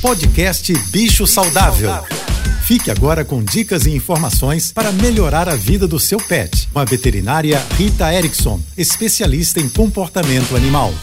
Podcast Bicho Saudável. Fique agora com dicas e informações para melhorar a vida do seu pet. Com a veterinária Rita Erickson, especialista em comportamento animal.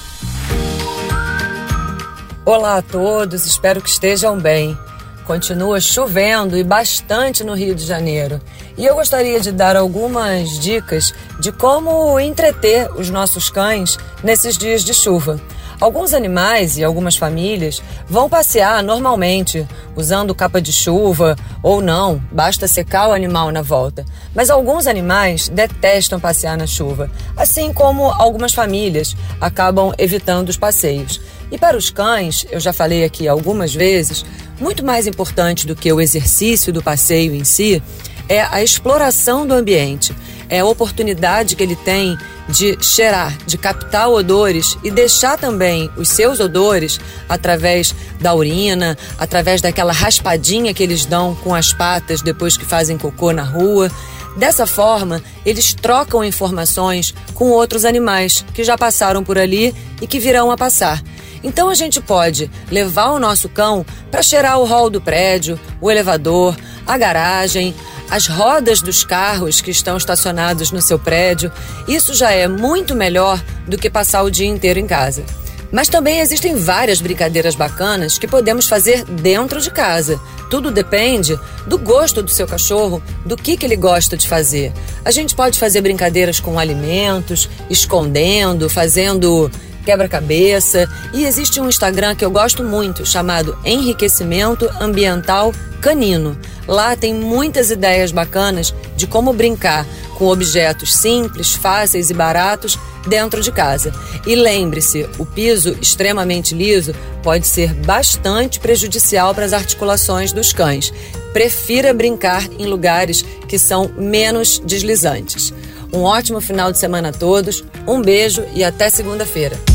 Olá a todos, espero que estejam bem. Continua chovendo e bastante no Rio de Janeiro. E eu gostaria de dar algumas dicas de como entreter os nossos cães nesses dias de chuva. Alguns animais e algumas famílias vão passear normalmente, usando capa de chuva ou não, basta secar o animal na volta. Mas alguns animais detestam passear na chuva, assim como algumas famílias acabam evitando os passeios. E para os cães, eu já falei aqui algumas vezes, muito mais importante do que o exercício do passeio em si é a exploração do ambiente, é a oportunidade que ele tem de cheirar, de captar odores e deixar também os seus odores através da urina, através daquela raspadinha que eles dão com as patas depois que fazem cocô na rua. Dessa forma, eles trocam informações com outros animais que já passaram por ali e que virão a passar. Então a gente pode levar o nosso cão para cheirar o hall do prédio, o elevador, a garagem, as rodas dos carros que estão estacionados no seu prédio. Isso já é muito melhor do que passar o dia inteiro em casa. Mas também existem várias brincadeiras bacanas que podemos fazer dentro de casa. Tudo depende do gosto do seu cachorro, do que, que ele gosta de fazer. A gente pode fazer brincadeiras com alimentos, escondendo, fazendo quebra-cabeça. E existe um Instagram que eu gosto muito, chamado Enriquecimento Ambiental Canino. Lá tem muitas ideias bacanas de como brincar com objetos simples, fáceis e baratos dentro de casa. E lembre-se, o piso extremamente liso pode ser bastante prejudicial para as articulações dos cães. Prefira brincar em lugares que são menos deslizantes. Um ótimo final de semana a todos, um beijo e até segunda-feira.